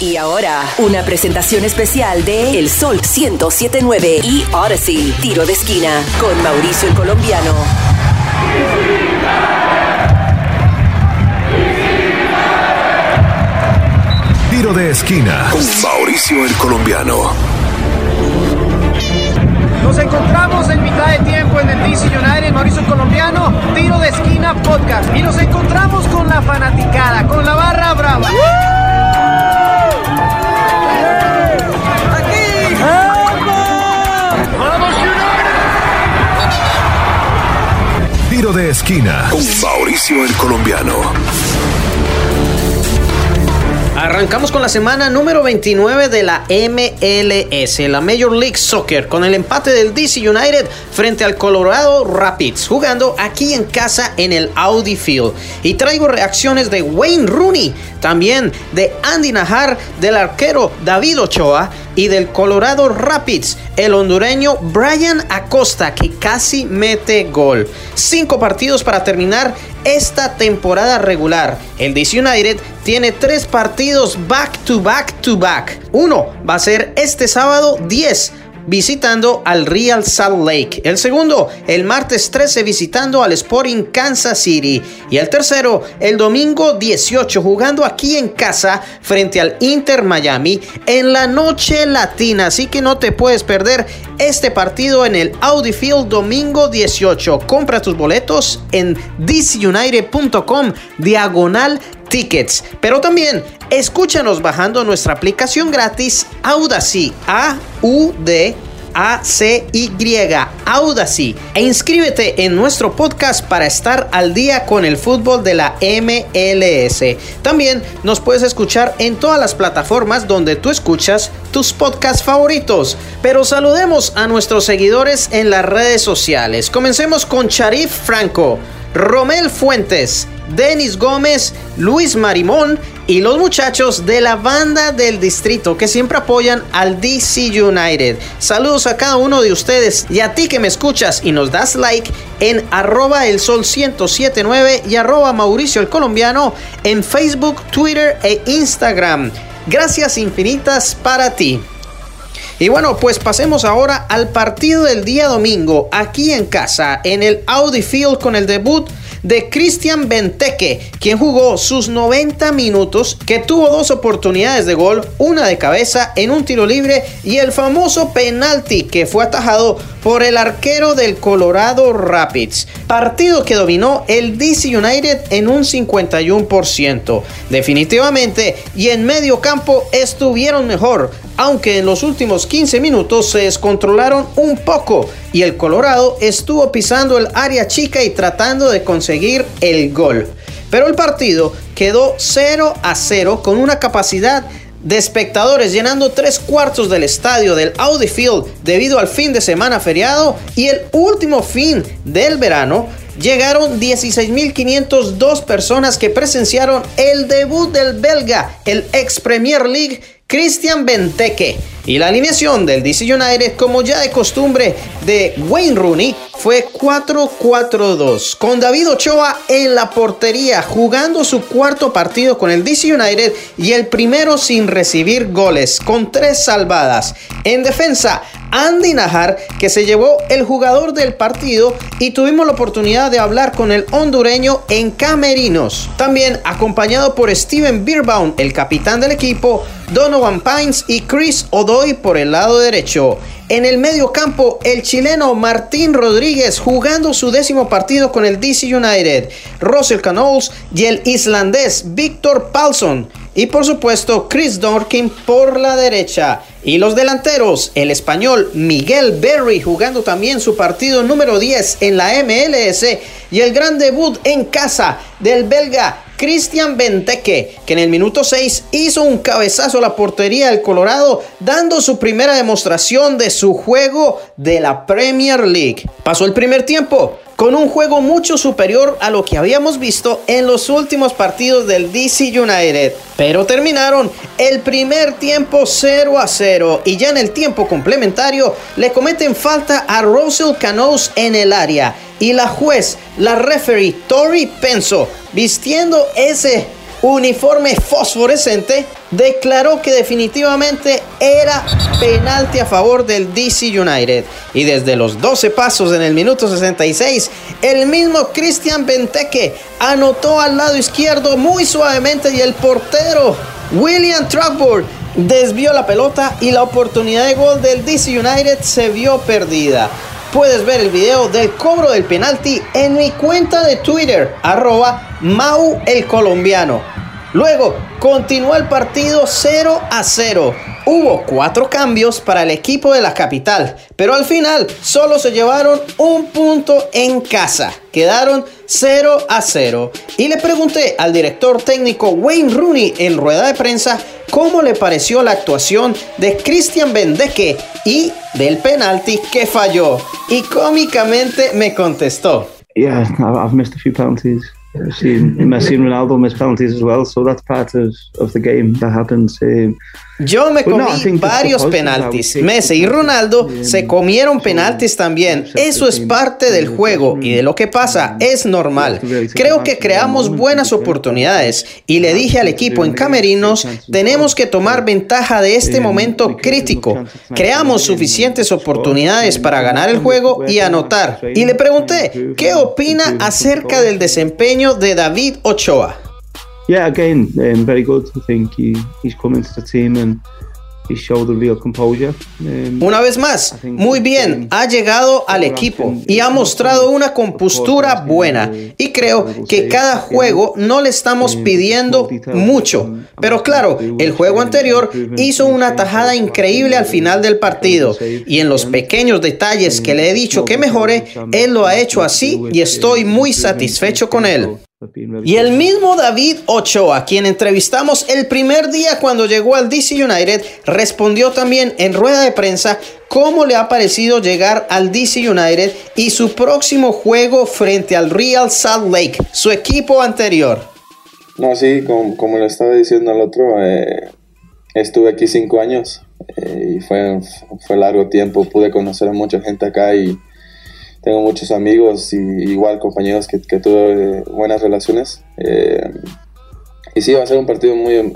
Y ahora, una presentación especial de El Sol 1079 y Odyssey, tiro de esquina, con Mauricio el Colombiano. Tiro de esquina con Mauricio el Colombiano. Nos encontramos en mitad de tiempo en el DC United, Mauricio Colombiano, Tiro de Esquina Podcast. Y nos encontramos con la fanaticada, con la barra brava. Esquina con Mauricio el Colombiano. Arrancamos con la semana número 29 de la MLS, la Major League Soccer, con el empate del DC United frente al Colorado Rapids, jugando aquí en casa en el Audi Field. Y traigo reacciones de Wayne Rooney, también de Andy Najar, del arquero David Ochoa y del Colorado Rapids, el hondureño Brian Acosta, que casi mete gol. Cinco partidos para terminar esta temporada regular. El DC United tiene tres partidos back to back to back. Uno va a ser este sábado 10 visitando al Real Salt Lake. El segundo, el martes 13 visitando al Sporting Kansas City. Y el tercero, el domingo 18 jugando aquí en casa frente al Inter Miami en la noche latina. Así que no te puedes perder este partido en el Audi Field domingo 18. Compra tus boletos en dcunited.com diagonal tickets. Pero también escúchanos bajando nuestra aplicación gratis Audacy, A-U-D. A-C-Y, Audacy. E inscríbete en nuestro podcast para estar al día con el fútbol de la MLS. También nos puedes escuchar en todas las plataformas donde tú escuchas tus podcasts favoritos. Pero saludemos a nuestros seguidores en las redes sociales. Comencemos con Charif Franco, Romel Fuentes, Denis Gómez, Luis Marimón y los muchachos de la banda del distrito que siempre apoyan al DC United. Saludos a cada uno de ustedes y a ti que me escuchas y nos das like en arroba el sol 1079 y arroba Mauricio el Colombiano en Facebook, Twitter e Instagram. Gracias infinitas para ti. Y bueno, pues pasemos ahora al partido del día domingo aquí en casa en el Audi Field con el debut de Cristian Benteke, quien jugó sus 90 minutos, que tuvo dos oportunidades de gol, una de cabeza en un tiro libre y el famoso penalti que fue atajado por el arquero del Colorado Rapids. Partido que dominó el DC United en un 51%. Definitivamente, y en medio campo estuvieron mejor, aunque en los últimos 15 minutos se descontrolaron un poco y el Colorado estuvo pisando el área chica y tratando de conseguir el gol. Pero el partido quedó 0 a 0 con una capacidad de espectadores llenando tres cuartos del estadio del Audi Field debido al fin de semana feriado y el último fin del verano llegaron 16.502 personas que presenciaron el debut del belga, el ex Premier League Christian Benteke. Y la alineación del DC United, como ya de costumbre de Wayne Rooney, fue 4-4-2, con David Ochoa en la portería, jugando su cuarto partido con el DC United y el primero sin recibir goles, con tres salvadas. En defensa, Andy Najar, que se llevó el jugador del partido y tuvimos la oportunidad de hablar con el hondureño en Camerinos. También acompañado por Steven Beerbaum, el capitán del equipo, Donovan Pines y Chris Odoy por el lado derecho. En el medio campo, el chileno Martín Rodríguez jugando su décimo partido con el DC United, Russell Canoles y el islandés Victor Paulson. Y por supuesto, Chris Dorkin por la derecha. Y los delanteros, el español Miguel Berry jugando también su partido número 10 en la MLS y el gran debut en casa del belga Christian Benteke, que en el minuto 6 hizo un cabezazo a la portería del Colorado, dando su primera demostración de su juego de la Premier League. Pasó el primer tiempo con un juego mucho superior a lo que habíamos visto en los últimos partidos del DC United, pero terminaron el primer tiempo 0 a 0 y ya en el tiempo complementario le cometen falta a Russell Canoes en el área y la juez, la referee Tori Penso, vistiendo ese uniforme fosforescente, declaró que definitivamente era penalti a favor del DC United. Y desde los 12 pasos en el minuto 66, el mismo Christian Benteke anotó al lado izquierdo muy suavemente y el portero William Truckboard desvió la pelota y la oportunidad de gol del DC United se vio perdida. Puedes ver el video del cobro del penalti en mi cuenta de Twitter, arroba Mau el Colombiano. Luego continuó el partido 0 a 0. Hubo cuatro cambios para el equipo de la capital, pero al final solo se llevaron un punto en casa. Quedaron 0 a 0. Y le pregunté al director técnico Wayne Rooney en rueda de prensa cómo le pareció la actuación de Christian Bendeke y del penalti que falló. Y cómicamente me contestó. Yeah, I've missed a few penalties. Messi and Ronaldo miss penalties as well, so that's part of, of the game that happens. Um, Yo me comí varios penaltis. Messi y Ronaldo se comieron penaltis también. Eso es parte del juego y de lo que pasa es normal. Creo que creamos buenas oportunidades y le dije al equipo en Camerinos, tenemos que tomar ventaja de este momento crítico. Creamos suficientes oportunidades para ganar el juego y anotar. Y le pregunté, ¿qué opina acerca del desempeño de David Ochoa? yeah, again, um, very good. I think he, he's come into the team and Una vez más, muy bien, ha llegado al equipo y ha mostrado una compostura buena. Y creo que cada juego no le estamos pidiendo mucho. Pero claro, el juego anterior hizo una tajada increíble al final del partido. Y en los pequeños detalles que le he dicho que mejore, él lo ha hecho así y estoy muy satisfecho con él. Y el mismo David Ochoa, quien entrevistamos el primer día cuando llegó al DC United, respondió también en rueda de prensa cómo le ha parecido llegar al DC United y su próximo juego frente al Real Salt Lake, su equipo anterior. No, sí, como, como le estaba diciendo al otro, eh, estuve aquí cinco años eh, y fue, fue largo tiempo, pude conocer a mucha gente acá y tengo muchos amigos y igual compañeros que, que tuve buenas relaciones. Eh, y sí, va a ser un partido muy em,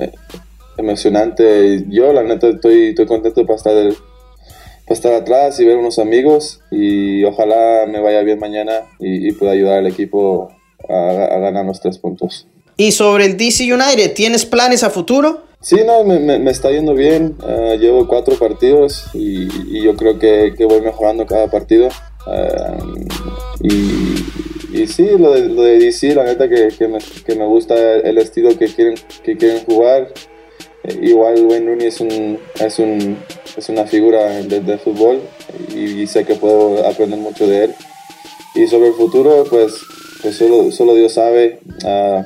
emocionante. Yo, la neta, estoy, estoy contento para estar, para estar atrás y ver unos amigos. Y ojalá me vaya bien mañana y, y pueda ayudar al equipo a, a, ganar los tres puntos. ¿Y sobre el DC United, tienes planes a futuro? Sí, no, me, me, me está yendo bien. Uh, llevo cuatro partidos y, y yo creo que, que, voy mejorando cada partido. Uh, y, y, sí, lo de, lo de, DC, la neta que, que, me, que, me, gusta el estilo que quieren, que quieren jugar. Eh, igual Wayne Rooney es, un, es, un, es una figura de, de fútbol y, y, sé que puedo aprender mucho de él. Y sobre el futuro, pues, pues solo, solo Dios sabe. Uh,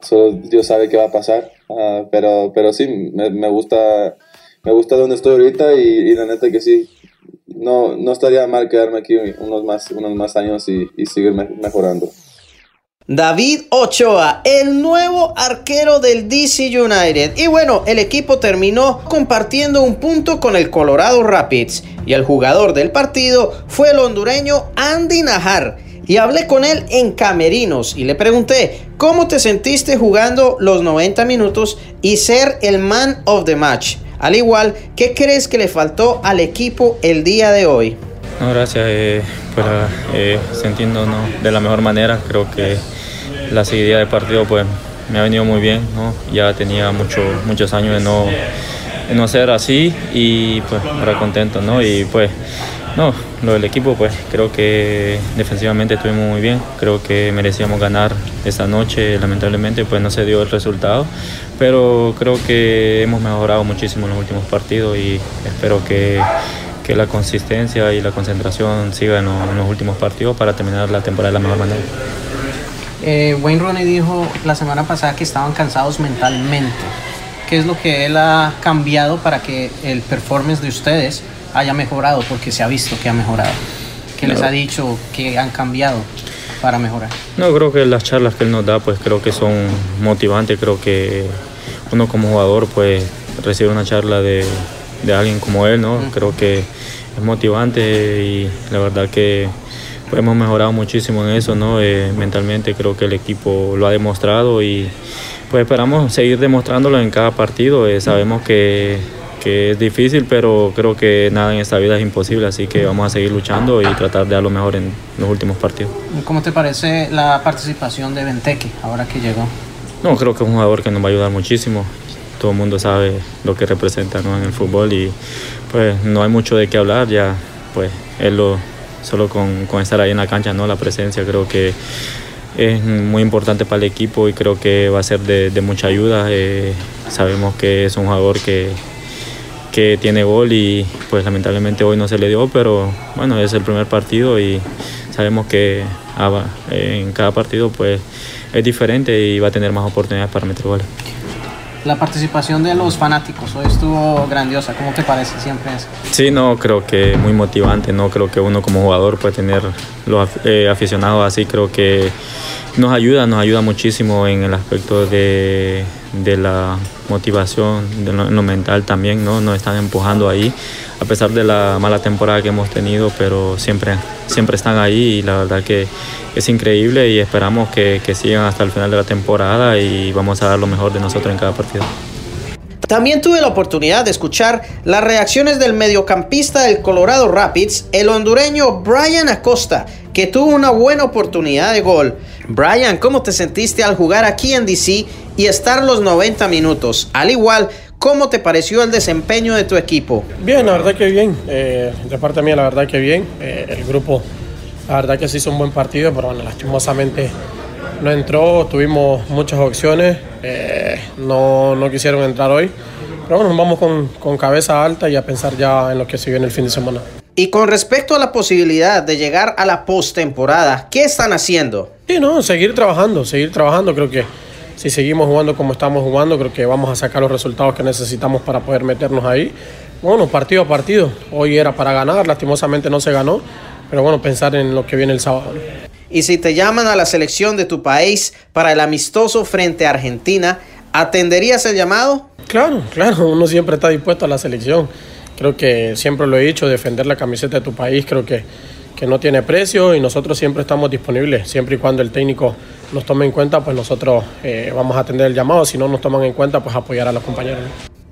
solo Dios sabe qué va a pasar. Uh, pero, pero sí, me, me, gusta me gusta donde estoy ahorita y, y, la neta que sí, no, no estaría mal quedarme aquí unos más, unos más años y, y seguir me, mejorando. David Ochoa, el nuevo arquero del DC United. Y bueno, el equipo terminó compartiendo un punto con el Colorado Rapids. Y el jugador del partido fue el hondureño Andy Najar y hablé con él en Camerinos y le pregunté cómo te sentiste jugando los 90 minutos y ser el man of the match. Al igual, ¿qué crees que le faltó al equipo el día de hoy? No, gracias. Eh, pues, eh, sintiéndonos de la mejor manera, creo que la seguidilla de partido pues me ha venido muy bien. ¿no? Ya tenía mucho, muchos años de no, de no ser así y pues ahora contento. ¿no? Y pues no, lo del equipo, pues creo que defensivamente estuvimos muy bien. Creo que merecíamos ganar esta noche. Lamentablemente, pues no se dio el resultado. Pero creo que hemos mejorado muchísimo en los últimos partidos y espero que, que la consistencia y la concentración siga en, en, los últimos partidos para terminar la temporada de la mejor manera. Eh, Wayne Rooney dijo la semana pasada que estaban cansados mentalmente. ¿Qué es lo que él ha cambiado para que el performance de ustedes haya mejorado porque se ha visto que ha mejorado. ¿Qué les ha dicho que han cambiado para mejorar? No, creo que las charlas que él nos da pues creo que son motivantes, creo que uno como jugador pues recibe una charla de, de alguien como él, ¿no? Uh -huh. Creo que es motivante y la verdad que pues hemos mejorado muchísimo en eso, ¿no? Eh, mentalmente creo que el equipo lo ha demostrado y pues esperamos seguir demostrándolo en cada partido. Eh, sabemos que, que, es difícil, pero creo que nada en esta vida es imposible, así que vamos a seguir luchando y tratar de dar lo mejor en los últimos partidos. ¿Cómo te parece la participación de Benteke ahora que llegó? No, creo que es un jugador que nos va a ayudar muchísimo. Todo el mundo sabe lo que representa ¿no? en el fútbol y pues no hay mucho de qué hablar, ya pues él lo, solo con, con estar ahí en la cancha, ¿no? la presencia creo que es muy importante para el equipo y creo que va a ser de, de mucha ayuda. Eh, sabemos que es un jugador que, que tiene gol y pues lamentablemente hoy no se le dio, pero bueno, es el primer partido y sabemos que ah, en cada partido pues es diferente y va a tener más oportunidades para meter goles. La participación de los fanáticos hoy estuvo grandiosa, ¿cómo te parece siempre eso? Sí, no, creo que muy motivante, no creo que uno como jugador puede tener los eh, aficionados así, creo que nos ayuda, nos ayuda muchísimo en el aspecto de, de la motivación, de lo, en lo mental también, ¿no? Nos están empujando ahí, a pesar de la mala temporada que hemos tenido, pero siempre, siempre están ahí y la verdad que es increíble y esperamos que, que sigan hasta el final de la temporada y vamos a dar lo mejor de nosotros en cada partido. También tuve la oportunidad de escuchar las reacciones del mediocampista del Colorado Rapids, el hondureño Brian Acosta, que tuvo una buena oportunidad de gol. Brian, ¿cómo te sentiste al jugar aquí en DC y estar los 90 minutos? Al igual, ¿cómo te pareció el desempeño de tu equipo? Bien, la verdad que bien. Eh, de parte mía, la verdad que bien. Eh, el grupo, la verdad que se hizo un buen partido, pero bueno, lastimosamente no entró, tuvimos muchas opciones, eh, no, no, quisieron entrar hoy. Pero bueno, vamos con, con, cabeza alta y a pensar ya en lo que se viene el fin de semana. Y con respecto a la posibilidad de llegar a la postemporada, ¿qué están haciendo? Sí, no, seguir trabajando, seguir trabajando. Creo que si seguimos jugando como estamos jugando, creo que vamos a sacar los resultados que necesitamos para poder meternos ahí. Bueno, partido a partido. Hoy era para ganar, lastimosamente no se ganó. Pero bueno, pensar en lo que viene el sábado. Y si te llaman a la selección de tu país para el amistoso frente a Argentina, ¿atenderías el llamado? Claro, claro, uno siempre está dispuesto a la selección. Creo que siempre lo he dicho, defender la camiseta de tu país creo que, que no tiene precio y nosotros siempre estamos disponibles, siempre y cuando el técnico nos tome en cuenta, pues nosotros eh, vamos a atender el llamado, si no nos toman en cuenta, pues apoyar a los compañeros.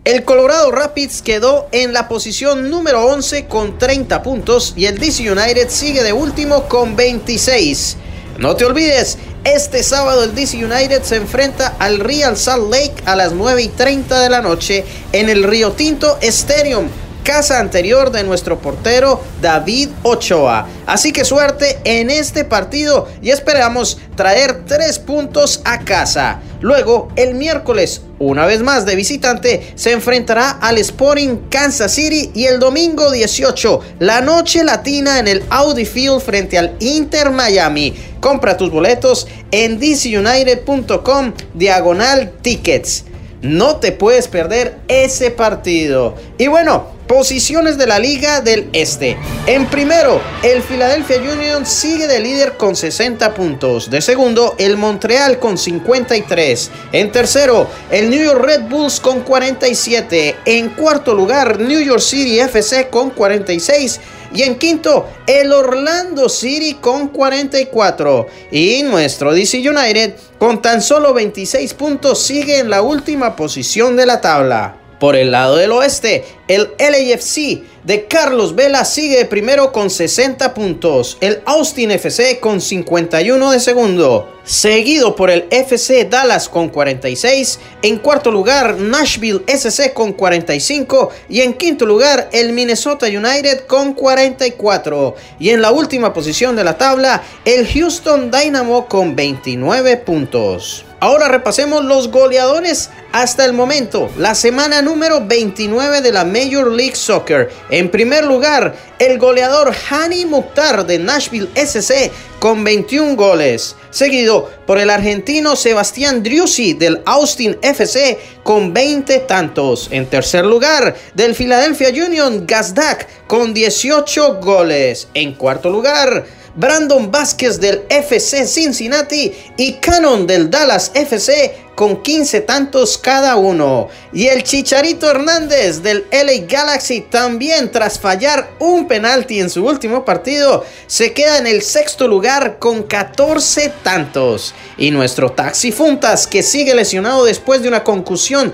El Colorado Rapids quedó en la posición número 11 con 30 puntos y el DC United sigue de último con 26. No te olvides, este sábado el DC United se enfrenta al Real Salt Lake a las 9 y 30 de la noche en el Río Tinto Stadium casa anterior de nuestro portero David Ochoa. Así que suerte en este partido y esperamos traer tres puntos a casa. Luego, el miércoles, una vez más de visitante, se enfrentará al Sporting Kansas City y el domingo 18, la noche latina en el Audi Field frente al Inter Miami. Compra tus boletos en dcunited.com diagonal tickets. No te puedes perder ese partido. Y bueno, Posiciones de la Liga del Este. En primero, el Philadelphia Union sigue de líder con 60 puntos. De segundo, el Montreal con 53. En tercero, el New York Red Bulls con 47. En cuarto lugar, New York City FC con 46. Y en quinto, el Orlando City con 44. Y nuestro DC United con tan solo 26 puntos sigue en la última posición de la tabla. Por el lado del oeste, el LAFC de Carlos Vela sigue primero con 60 puntos, el Austin FC con 51 de segundo, seguido por el FC Dallas con 46, en cuarto lugar Nashville SC con 45 y en quinto lugar el Minnesota United con 44 y en la última posición de la tabla el Houston Dynamo con 29 puntos. Ahora repasemos los goleadores hasta el momento, la semana número 29 de la Major League Soccer. En primer lugar, el goleador Hani Mukhtar de Nashville SC con 21 goles, seguido por el argentino Sebastián Driussi del Austin FC con 20 tantos. En tercer lugar, del Philadelphia Union Gazdak con 18 goles. En cuarto lugar, Brandon Vázquez del FC Cincinnati y Cannon del Dallas FC con 15 tantos cada uno. Y el Chicharito Hernández del LA Galaxy también tras fallar un penalti en su último partido se queda en el sexto lugar con 14 tantos. Y nuestro Taxi Funtas que sigue lesionado después de una concusión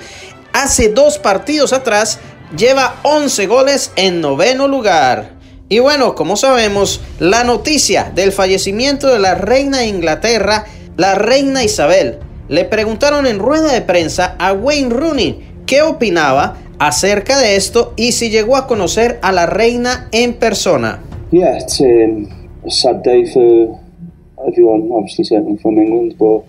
hace dos partidos atrás lleva 11 goles en noveno lugar. Y bueno, como sabemos, la noticia del fallecimiento de la reina de Inglaterra, la reina Isabel, le preguntaron en rueda de prensa a Wayne Rooney qué opinaba acerca de esto y si llegó a conocer a la reina en persona. Yeah, it's um, a sad day for everyone, obviously certainly from England, but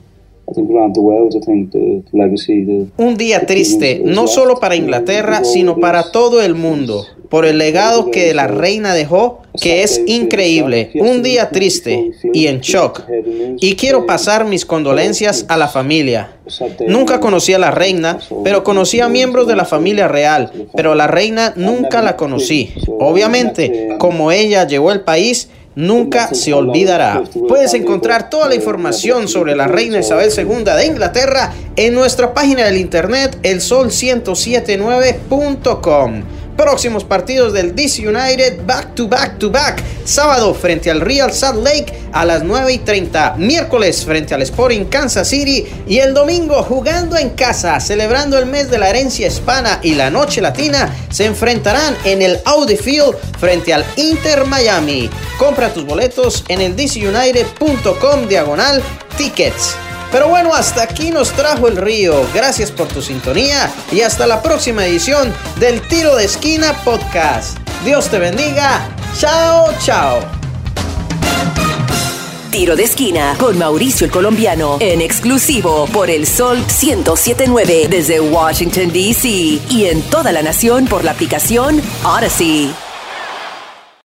Un día triste, no solo para Inglaterra, sino para todo el mundo, por el legado que la reina dejó, que es increíble. Un día triste y en shock. Y quiero pasar mis condolencias a la familia. Nunca conocí a la reina, pero conocí a miembros de la familia real, pero a la reina nunca la conocí. Obviamente, como ella llevó el país, nunca se olvidará. Puedes encontrar toda la información sobre la reina Isabel II de Inglaterra en nuestra página del internet elsol1079.com. Próximos partidos del DC United back to back to back. Sábado frente al Real Salt Lake a las 9 y 30. Miércoles frente al Sporting Kansas City. Y el domingo jugando en casa, celebrando el mes de la herencia hispana y la noche latina, se enfrentarán en el Audi Field frente al Inter Miami. Compra tus boletos en el dcunited.com diagonal tickets. Pero bueno, hasta aquí nos trajo el río. Gracias por tu sintonía y hasta la próxima edición del Tiro de Esquina Podcast. Dios te bendiga. Chao, chao. Tiro de esquina con Mauricio el Colombiano en exclusivo por el Sol 1079 desde Washington, D.C. y en toda la nación por la aplicación Odyssey.